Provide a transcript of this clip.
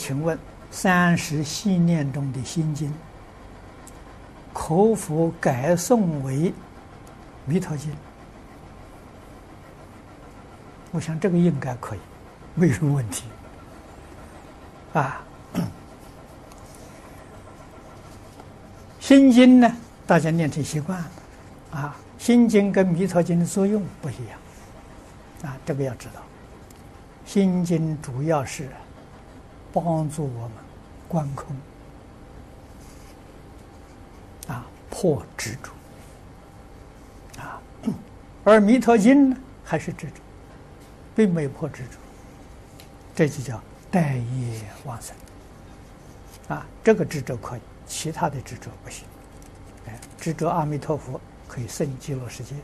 请问三十系念中的心经，可否改诵为弥陀经？我想这个应该可以，没什么问题。啊，心经呢，大家念成习惯了。啊，心经跟弥陀经的作用不一样。啊，这个要知道，心经主要是。帮助我们观空啊，破执着啊，而弥陀经呢，还是执着，并没有破执着，这就叫待业往生啊。这个执着可以，其他的执着不行。哎，执着阿弥陀佛可以生极乐世界。